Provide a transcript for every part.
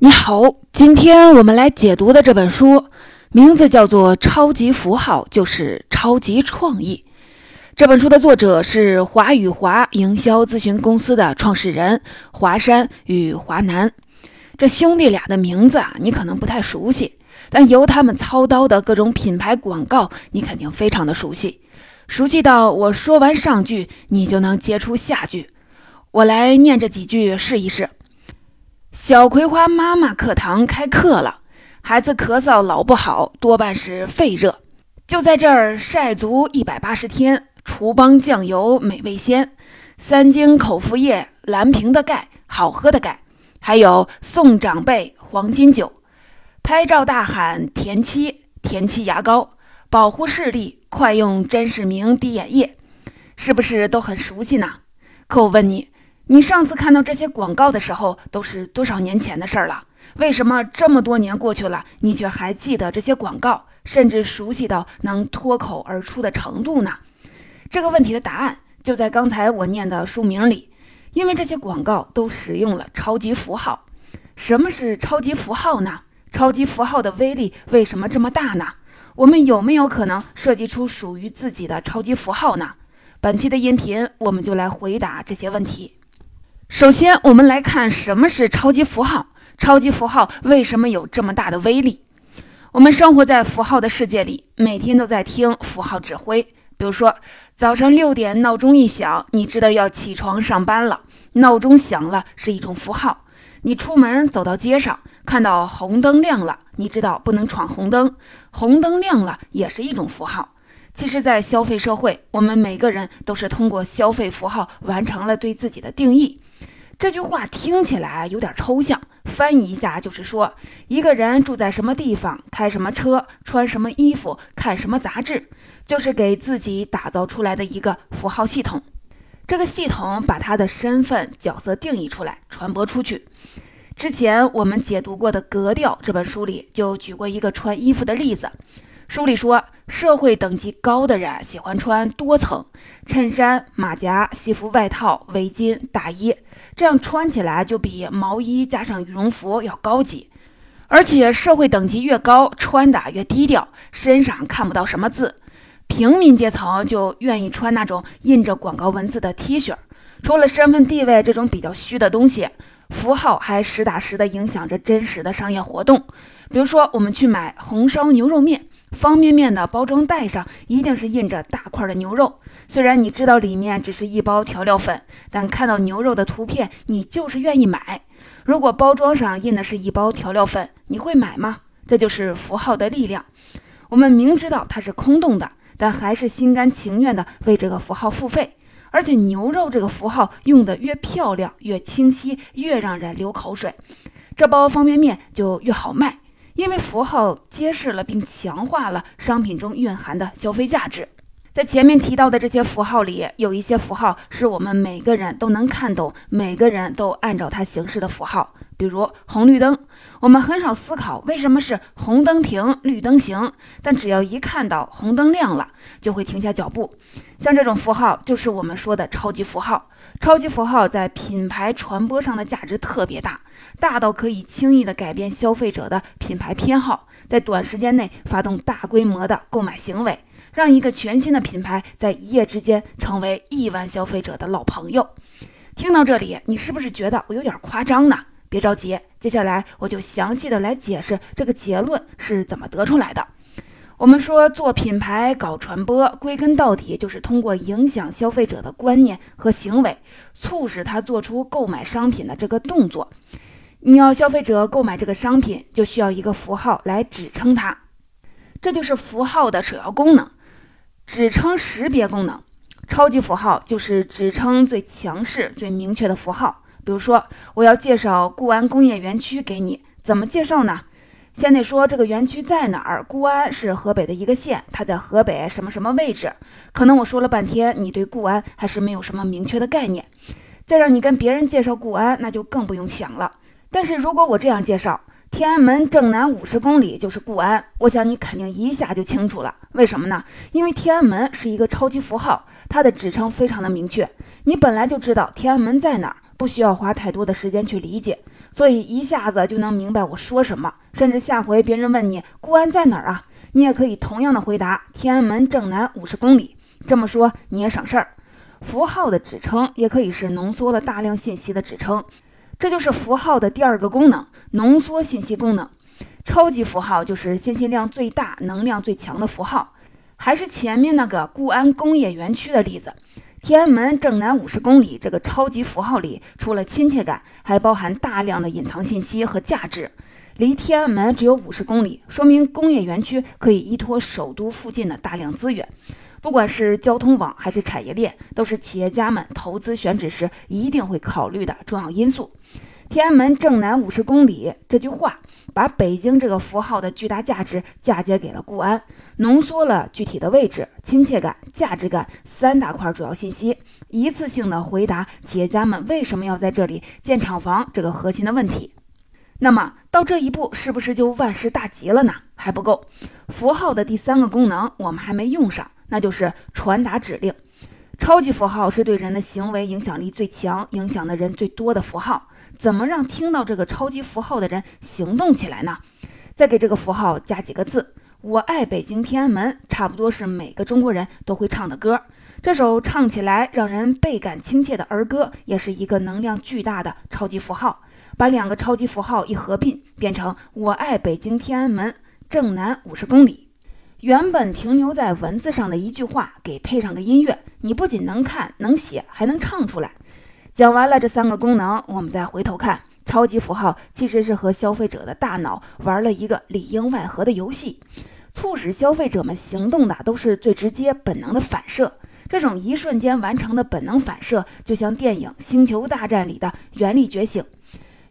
你好，今天我们来解读的这本书名字叫做《超级符号就是超级创意》。这本书的作者是华宇华营销咨询公司的创始人华山与华南。这兄弟俩的名字啊，你可能不太熟悉，但由他们操刀的各种品牌广告，你肯定非常的熟悉。熟悉到我说完上句，你就能接出下句。我来念这几句试一试。小葵花妈妈课堂开课了，孩子咳嗽老不好，多半是肺热。就在这儿晒足一百八十天，厨帮酱油美味鲜，三精口服液蓝瓶的钙，好喝的钙，还有送长辈黄金酒。拍照大喊田七田七牙膏，保护视力，快用真视明滴眼液，是不是都很熟悉呢？可我问你。你上次看到这些广告的时候，都是多少年前的事儿了？为什么这么多年过去了，你却还记得这些广告，甚至熟悉到能脱口而出的程度呢？这个问题的答案就在刚才我念的书名里，因为这些广告都使用了超级符号。什么是超级符号呢？超级符号的威力为什么这么大呢？我们有没有可能设计出属于自己的超级符号呢？本期的音频，我们就来回答这些问题。首先，我们来看什么是超级符号。超级符号为什么有这么大的威力？我们生活在符号的世界里，每天都在听符号指挥。比如说，早上六点闹钟一响，你知道要起床上班了。闹钟响了是一种符号。你出门走到街上，看到红灯亮了，你知道不能闯红灯。红灯亮了也是一种符号。其实，在消费社会，我们每个人都是通过消费符号完成了对自己的定义。这句话听起来有点抽象，翻译一下就是说，一个人住在什么地方，开什么车，穿什么衣服，看什么杂志，就是给自己打造出来的一个符号系统。这个系统把他的身份角色定义出来，传播出去。之前我们解读过的《格调》这本书里就举过一个穿衣服的例子。书里说，社会等级高的人喜欢穿多层衬衫、马甲、西服、外套、围巾、大衣，这样穿起来就比毛衣加上羽绒服要高级。而且社会等级越高，穿的越低调，身上看不到什么字。平民阶层就愿意穿那种印着广告文字的 T 恤。除了身份地位这种比较虚的东西，符号还实打实的影响着真实的商业活动。比如说，我们去买红烧牛肉面。方便面的包装袋上一定是印着大块的牛肉，虽然你知道里面只是一包调料粉，但看到牛肉的图片，你就是愿意买。如果包装上印的是一包调料粉，你会买吗？这就是符号的力量。我们明知道它是空洞的，但还是心甘情愿的为这个符号付费。而且牛肉这个符号用的越漂亮、越清晰、越让人流口水，这包方便面就越好卖。因为符号揭示了并强化了商品中蕴含的消费价值。在前面提到的这些符号里，有一些符号是我们每个人都能看懂、每个人都按照它行事的符号。比如红绿灯，我们很少思考为什么是红灯停，绿灯行，但只要一看到红灯亮了，就会停下脚步。像这种符号，就是我们说的超级符号。超级符号在品牌传播上的价值特别大。大到可以轻易的改变消费者的品牌偏好，在短时间内发动大规模的购买行为，让一个全新的品牌在一夜之间成为亿万消费者的老朋友。听到这里，你是不是觉得我有点夸张呢？别着急，接下来我就详细的来解释这个结论是怎么得出来的。我们说做品牌搞传播，归根到底就是通过影响消费者的观念和行为，促使他做出购买商品的这个动作。你要消费者购买这个商品，就需要一个符号来指称它，这就是符号的首要功能——指称识别功能。超级符号就是指称最强势、最明确的符号。比如说，我要介绍固安工业园区给你，怎么介绍呢？先得说这个园区在哪儿。固安是河北的一个县，它在河北什么什么位置？可能我说了半天，你对固安还是没有什么明确的概念。再让你跟别人介绍固安，那就更不用想了。但是如果我这样介绍，天安门正南五十公里就是固安，我想你肯定一下就清楚了。为什么呢？因为天安门是一个超级符号，它的指称非常的明确，你本来就知道天安门在哪儿，不需要花太多的时间去理解。所以一下子就能明白我说什么。甚至下回别人问你固安在哪儿啊，你也可以同样的回答天安门正南五十公里。这么说你也省事儿。符号的指称也可以是浓缩了大量信息的指称，这就是符号的第二个功能——浓缩信息功能。超级符号就是信息量最大、能量最强的符号。还是前面那个固安工业园区的例子，天安门正南五十公里这个超级符号里，除了亲切感，还包含大量的隐藏信息和价值。离天安门只有五十公里，说明工业园区可以依托首都附近的大量资源，不管是交通网还是产业链，都是企业家们投资选址时一定会考虑的重要因素。天安门正南五十公里这句话，把北京这个符号的巨大价值嫁接给了固安，浓缩了具体的位置、亲切感、价值感三大块主要信息，一次性的回答企业家们为什么要在这里建厂房这个核心的问题。那么到这一步是不是就万事大吉了呢？还不够，符号的第三个功能我们还没用上，那就是传达指令。超级符号是对人的行为影响力最强、影响的人最多的符号。怎么让听到这个超级符号的人行动起来呢？再给这个符号加几个字：“我爱北京天安门”，差不多是每个中国人都会唱的歌。这首唱起来让人倍感亲切的儿歌，也是一个能量巨大的超级符号。把两个超级符号一合并，变成“我爱北京天安门正南五十公里”。原本停留在文字上的一句话，给配上个音乐，你不仅能看能写，还能唱出来。讲完了这三个功能，我们再回头看，超级符号其实是和消费者的大脑玩了一个里应外合的游戏，促使消费者们行动的都是最直接本能的反射。这种一瞬间完成的本能反射，就像电影《星球大战》里的原力觉醒。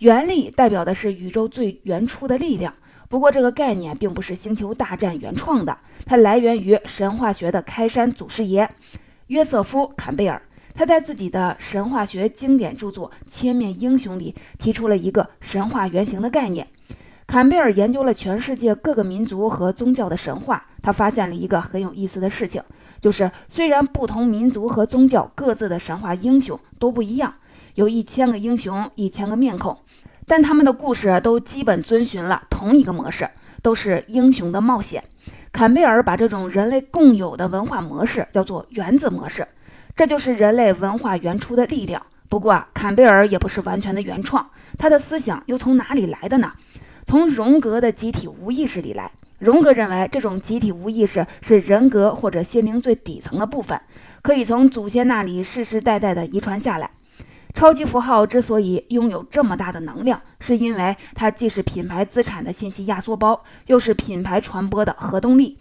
原力代表的是宇宙最原初的力量，不过这个概念并不是星球大战原创的，它来源于神话学的开山祖师爷约瑟夫·坎贝尔。他在自己的神话学经典著作《千面英雄》里提出了一个神话原型的概念。坎贝尔研究了全世界各个民族和宗教的神话，他发现了一个很有意思的事情，就是虽然不同民族和宗教各自的神话英雄都不一样，有一千个英雄，一千个面孔。但他们的故事都基本遵循了同一个模式，都是英雄的冒险。坎贝尔把这种人类共有的文化模式叫做原子模式，这就是人类文化原初的力量。不过啊，坎贝尔也不是完全的原创，他的思想又从哪里来的呢？从荣格的集体无意识里来。荣格认为，这种集体无意识是人格或者心灵最底层的部分，可以从祖先那里世世代代的遗传下来。超级符号之所以拥有这么大的能量，是因为它既是品牌资产的信息压缩包，又是品牌传播的核动力。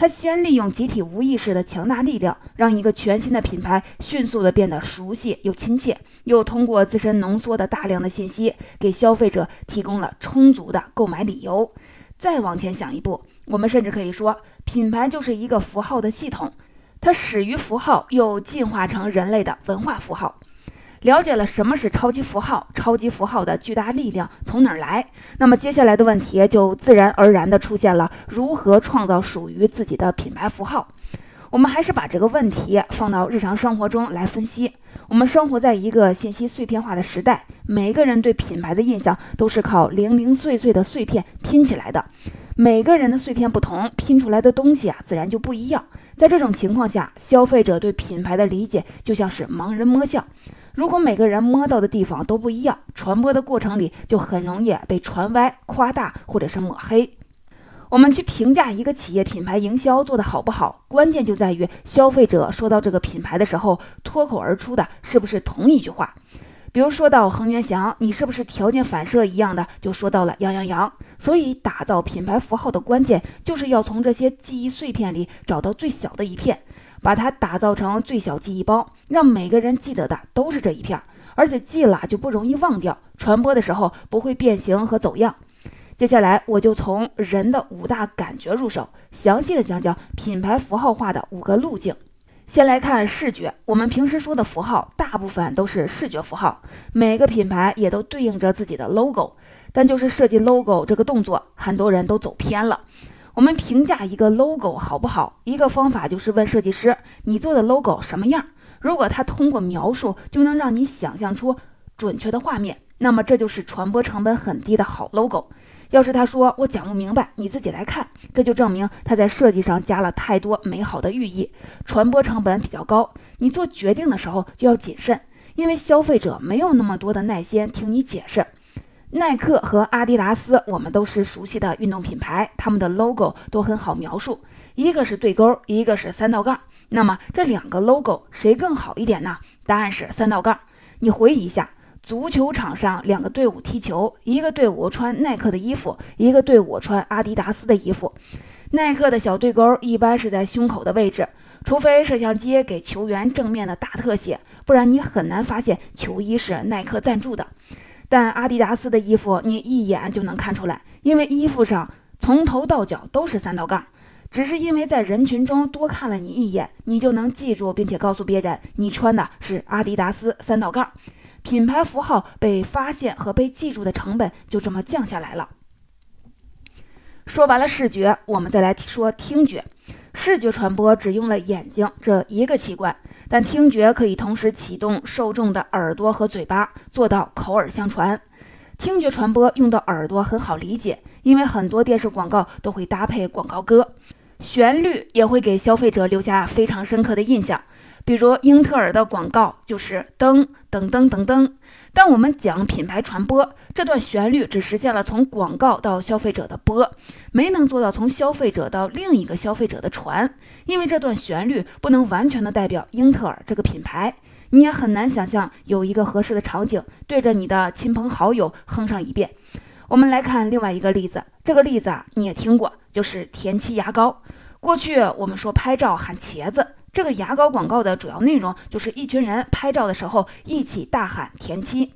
它先利用集体无意识的强大力量，让一个全新的品牌迅速的变得熟悉又亲切，又通过自身浓缩的大量的信息，给消费者提供了充足的购买理由。再往前想一步，我们甚至可以说，品牌就是一个符号的系统，它始于符号，又进化成人类的文化符号。了解了什么是超级符号，超级符号的巨大力量从哪儿来？那么接下来的问题就自然而然地出现了：如何创造属于自己的品牌符号？我们还是把这个问题放到日常生活中来分析。我们生活在一个信息碎片化的时代，每个人对品牌的印象都是靠零零碎碎的碎片拼起来的。每个人的碎片不同，拼出来的东西啊，自然就不一样。在这种情况下，消费者对品牌的理解就像是盲人摸象。如果每个人摸到的地方都不一样，传播的过程里就很容易被传歪、夸大或者是抹黑。我们去评价一个企业品牌营销做得好不好，关键就在于消费者说到这个品牌的时候，脱口而出的是不是同一句话。比如说到恒源祥，你是不是条件反射一样的就说到了羊羊羊？所以打造品牌符号的关键就是要从这些记忆碎片里找到最小的一片。把它打造成最小记忆包，让每个人记得的都是这一片，而且记了就不容易忘掉，传播的时候不会变形和走样。接下来我就从人的五大感觉入手，详细的讲讲品牌符号化的五个路径。先来看视觉，我们平时说的符号大部分都是视觉符号，每个品牌也都对应着自己的 logo，但就是设计 logo 这个动作，很多人都走偏了。我们评价一个 logo 好不好，一个方法就是问设计师：“你做的 logo 什么样？”如果他通过描述就能让你想象出准确的画面，那么这就是传播成本很低的好 logo。要是他说我讲不明白，你自己来看，这就证明他在设计上加了太多美好的寓意，传播成本比较高。你做决定的时候就要谨慎，因为消费者没有那么多的耐心听你解释。耐克和阿迪达斯，我们都是熟悉的运动品牌，他们的 logo 都很好描述，一个是对勾，一个是三道杠。那么这两个 logo 谁更好一点呢？答案是三道杠。你回忆一下。足球场上，两个队伍踢球，一个队伍穿耐克的衣服，一个队伍穿阿迪达斯的衣服。耐克的小对勾一般是在胸口的位置，除非摄像机给球员正面的大特写，不然你很难发现球衣是耐克赞助的。但阿迪达斯的衣服你一眼就能看出来，因为衣服上从头到脚都是三道杠。只是因为在人群中多看了你一眼，你就能记住，并且告诉别人你穿的是阿迪达斯三道杠。品牌符号被发现和被记住的成本就这么降下来了。说完了视觉，我们再来说听觉。视觉传播只用了眼睛这一个器官，但听觉可以同时启动受众的耳朵和嘴巴，做到口耳相传。听觉传播用到耳朵很好理解，因为很多电视广告都会搭配广告歌，旋律也会给消费者留下非常深刻的印象。比如英特尔的广告就是噔噔噔噔噔，当我们讲品牌传播，这段旋律只实现了从广告到消费者的播，没能做到从消费者到另一个消费者的传，因为这段旋律不能完全的代表英特尔这个品牌，你也很难想象有一个合适的场景对着你的亲朋好友哼上一遍。我们来看另外一个例子，这个例子啊你也听过，就是田七牙膏。过去我们说拍照喊茄子。这个牙膏广告的主要内容就是一群人拍照的时候一起大喊“田七”，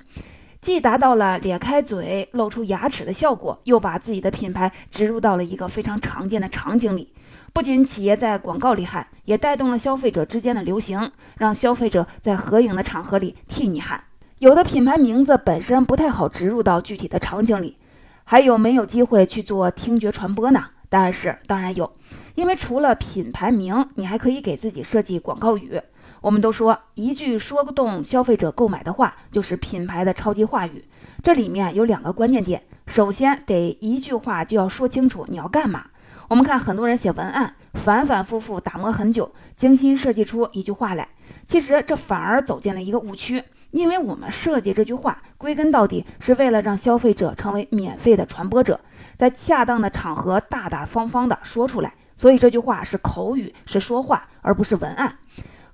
既达到了咧开嘴露出牙齿的效果，又把自己的品牌植入到了一个非常常见的场景里。不仅企业在广告里喊，也带动了消费者之间的流行，让消费者在合影的场合里替你喊。有的品牌名字本身不太好植入到具体的场景里，还有没有机会去做听觉传播呢？答案是当然有。因为除了品牌名，你还可以给自己设计广告语。我们都说一句说动消费者购买的话，就是品牌的超级话语。这里面有两个关键点，首先得一句话就要说清楚你要干嘛。我们看很多人写文案，反反复复打磨很久，精心设计出一句话来，其实这反而走进了一个误区。因为我们设计这句话，归根到底是为了让消费者成为免费的传播者，在恰当的场合大大方方的说出来。所以这句话是口语，是说话，而不是文案。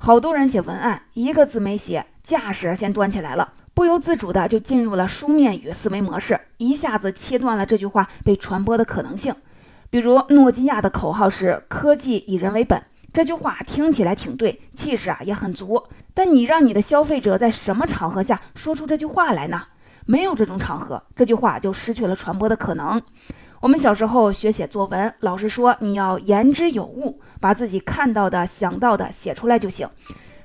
好多人写文案，一个字没写，架势先端起来了，不由自主的就进入了书面语思维模式，一下子切断了这句话被传播的可能性。比如诺基亚的口号是“科技以人为本”，这句话听起来挺对，气势啊也很足。但你让你的消费者在什么场合下说出这句话来呢？没有这种场合，这句话就失去了传播的可能。我们小时候学写作文，老师说你要言之有物，把自己看到的、想到的写出来就行。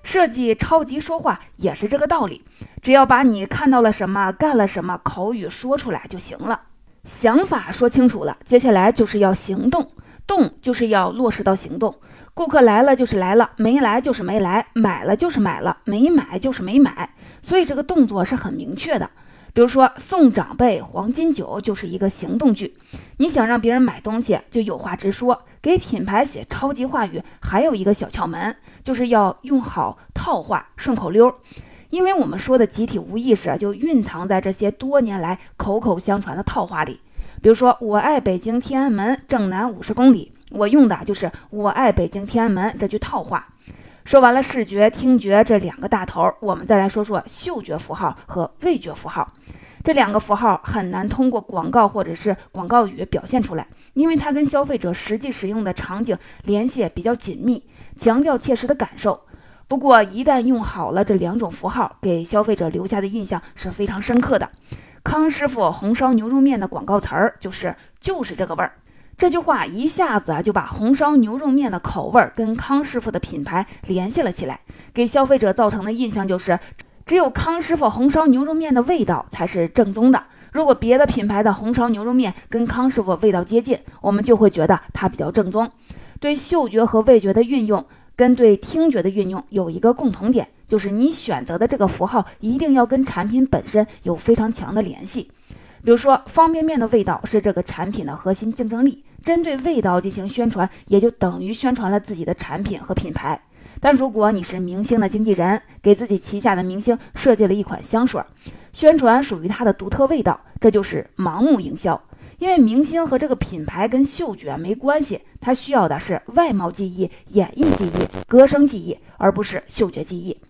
设计超级说话也是这个道理，只要把你看到了什么、干了什么，口语说出来就行了。想法说清楚了，接下来就是要行动，动就是要落实到行动。顾客来了就是来了，没来就是没来，买了就是买了，没买就是没买，所以这个动作是很明确的。比如说送长辈黄金酒就是一个行动句，你想让别人买东西就有话直说。给品牌写超级话语还有一个小窍门，就是要用好套话顺口溜，因为我们说的集体无意识就蕴藏在这些多年来口口相传的套话里。比如说我爱北京天安门正南五十公里，我用的就是我爱北京天安门这句套话。说完了视觉、听觉这两个大头，我们再来说说嗅觉符号和味觉符号。这两个符号很难通过广告或者是广告语表现出来，因为它跟消费者实际使用的场景联系比较紧密，强调切实的感受。不过一旦用好了这两种符号，给消费者留下的印象是非常深刻的。康师傅红烧牛肉面的广告词儿就是“就是这个味儿”。这句话一下子啊就把红烧牛肉面的口味跟康师傅的品牌联系了起来，给消费者造成的印象就是，只有康师傅红烧牛肉面的味道才是正宗的。如果别的品牌的红烧牛肉面跟康师傅味道接近，我们就会觉得它比较正宗。对嗅觉和味觉的运用跟对听觉的运用有一个共同点，就是你选择的这个符号一定要跟产品本身有非常强的联系。比如说，方便面的味道是这个产品的核心竞争力，针对味道进行宣传，也就等于宣传了自己的产品和品牌。但如果你是明星的经纪人，给自己旗下的明星设计了一款香水，宣传属于他的独特味道，这就是盲目营销。因为明星和这个品牌跟嗅觉没关系，他需要的是外貌记忆、演绎记忆、歌声记忆，而不是嗅觉记忆。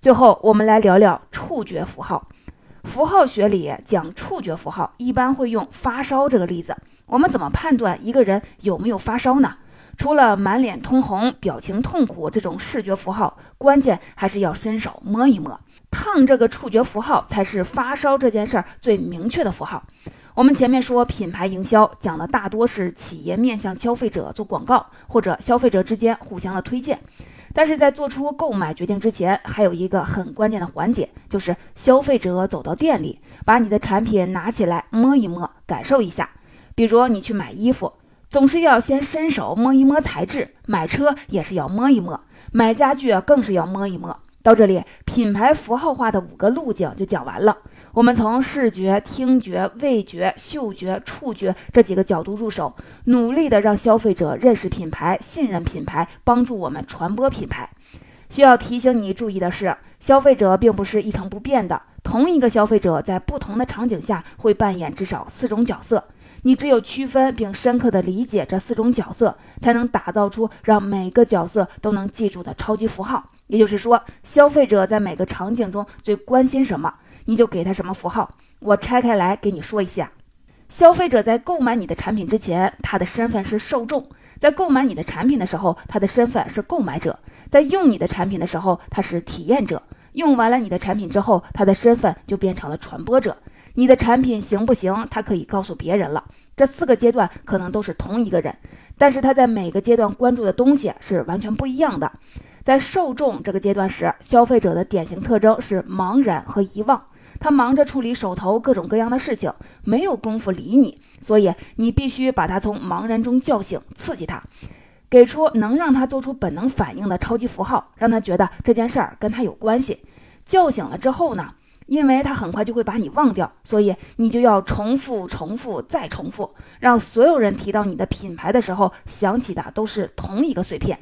最后，我们来聊聊触觉符号。符号学里讲触觉符号，一般会用发烧这个例子。我们怎么判断一个人有没有发烧呢？除了满脸通红、表情痛苦这种视觉符号，关键还是要伸手摸一摸。烫这个触觉符号才是发烧这件事儿最明确的符号。我们前面说品牌营销讲的大多是企业面向消费者做广告，或者消费者之间互相的推荐。但是在做出购买决定之前，还有一个很关键的环节，就是消费者走到店里，把你的产品拿起来摸一摸，感受一下。比如你去买衣服。总是要先伸手摸一摸材质，买车也是要摸一摸，买家具更是要摸一摸。到这里，品牌符号化的五个路径就讲完了。我们从视觉、听觉、味觉、嗅觉、触觉这几个角度入手，努力的让消费者认识品牌、信任品牌，帮助我们传播品牌。需要提醒你注意的是，消费者并不是一成不变的，同一个消费者在不同的场景下会扮演至少四种角色。你只有区分并深刻地理解这四种角色，才能打造出让每个角色都能记住的超级符号。也就是说，消费者在每个场景中最关心什么，你就给他什么符号。我拆开来给你说一下：消费者在购买你的产品之前，他的身份是受众；在购买你的产品的时候，他的身份是购买者；在用你的产品的时候，他是体验者；用完了你的产品之后，他的身份就变成了传播者。你的产品行不行？他可以告诉别人了。这四个阶段可能都是同一个人，但是他在每个阶段关注的东西是完全不一样的。在受众这个阶段时，消费者的典型特征是茫然和遗忘，他忙着处理手头各种各样的事情，没有功夫理你。所以你必须把他从茫然中叫醒，刺激他，给出能让他做出本能反应的超级符号，让他觉得这件事儿跟他有关系。叫醒了之后呢？因为他很快就会把你忘掉，所以你就要重复、重复再重复，让所有人提到你的品牌的时候想起的都是同一个碎片。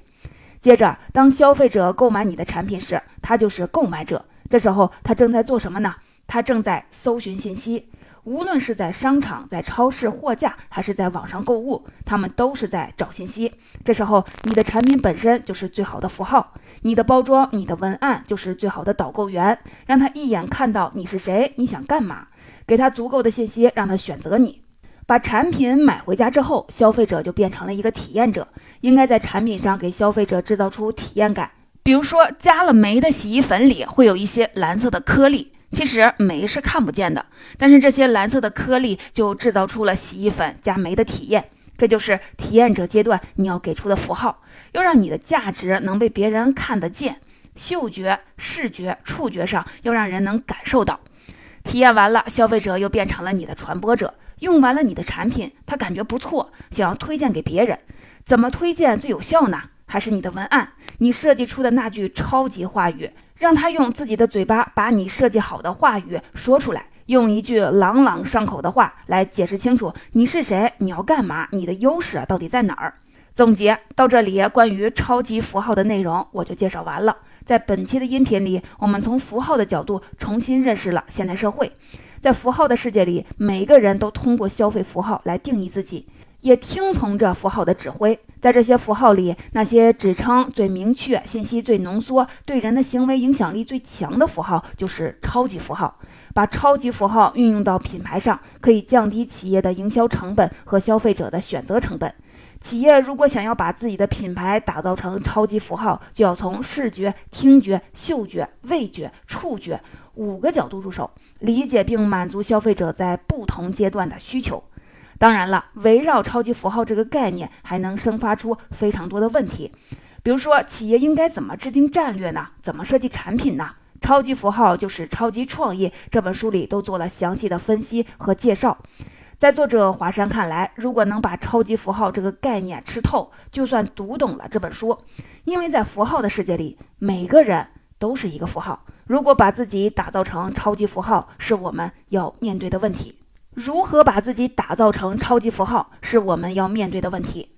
接着，当消费者购买你的产品时，他就是购买者。这时候他正在做什么呢？他正在搜寻信息。无论是在商场、在超市货架，还是在网上购物，他们都是在找信息。这时候，你的产品本身就是最好的符号，你的包装、你的文案就是最好的导购员，让他一眼看到你是谁，你想干嘛，给他足够的信息，让他选择你。把产品买回家之后，消费者就变成了一个体验者，应该在产品上给消费者制造出体验感。比如说，加了酶的洗衣粉里会有一些蓝色的颗粒。其实酶是看不见的，但是这些蓝色的颗粒就制造出了洗衣粉加酶的体验，这就是体验者阶段你要给出的符号，要让你的价值能被别人看得见，嗅觉、视觉、触觉上要让人能感受到。体验完了，消费者又变成了你的传播者，用完了你的产品，他感觉不错，想要推荐给别人，怎么推荐最有效呢？还是你的文案，你设计出的那句超级话语。让他用自己的嘴巴把你设计好的话语说出来，用一句朗朗上口的话来解释清楚你是谁，你要干嘛，你的优势到底在哪儿。总结到这里，关于超级符号的内容我就介绍完了。在本期的音频里，我们从符号的角度重新认识了现代社会。在符号的世界里，每个人都通过消费符号来定义自己。也听从着符号的指挥，在这些符号里，那些指称最明确、信息最浓缩、对人的行为影响力最强的符号，就是超级符号。把超级符号运用到品牌上，可以降低企业的营销成本和消费者的选择成本。企业如果想要把自己的品牌打造成超级符号，就要从视觉、听觉、嗅觉、味觉、触觉五个角度入手，理解并满足消费者在不同阶段的需求。当然了，围绕超级符号这个概念，还能生发出非常多的问题。比如说，企业应该怎么制定战略呢？怎么设计产品呢？超级符号就是超级创意。这本书里都做了详细的分析和介绍。在作者华山看来，如果能把超级符号这个概念吃透，就算读懂了这本书。因为在符号的世界里，每个人都是一个符号。如果把自己打造成超级符号，是我们要面对的问题。如何把自己打造成超级符号，是我们要面对的问题。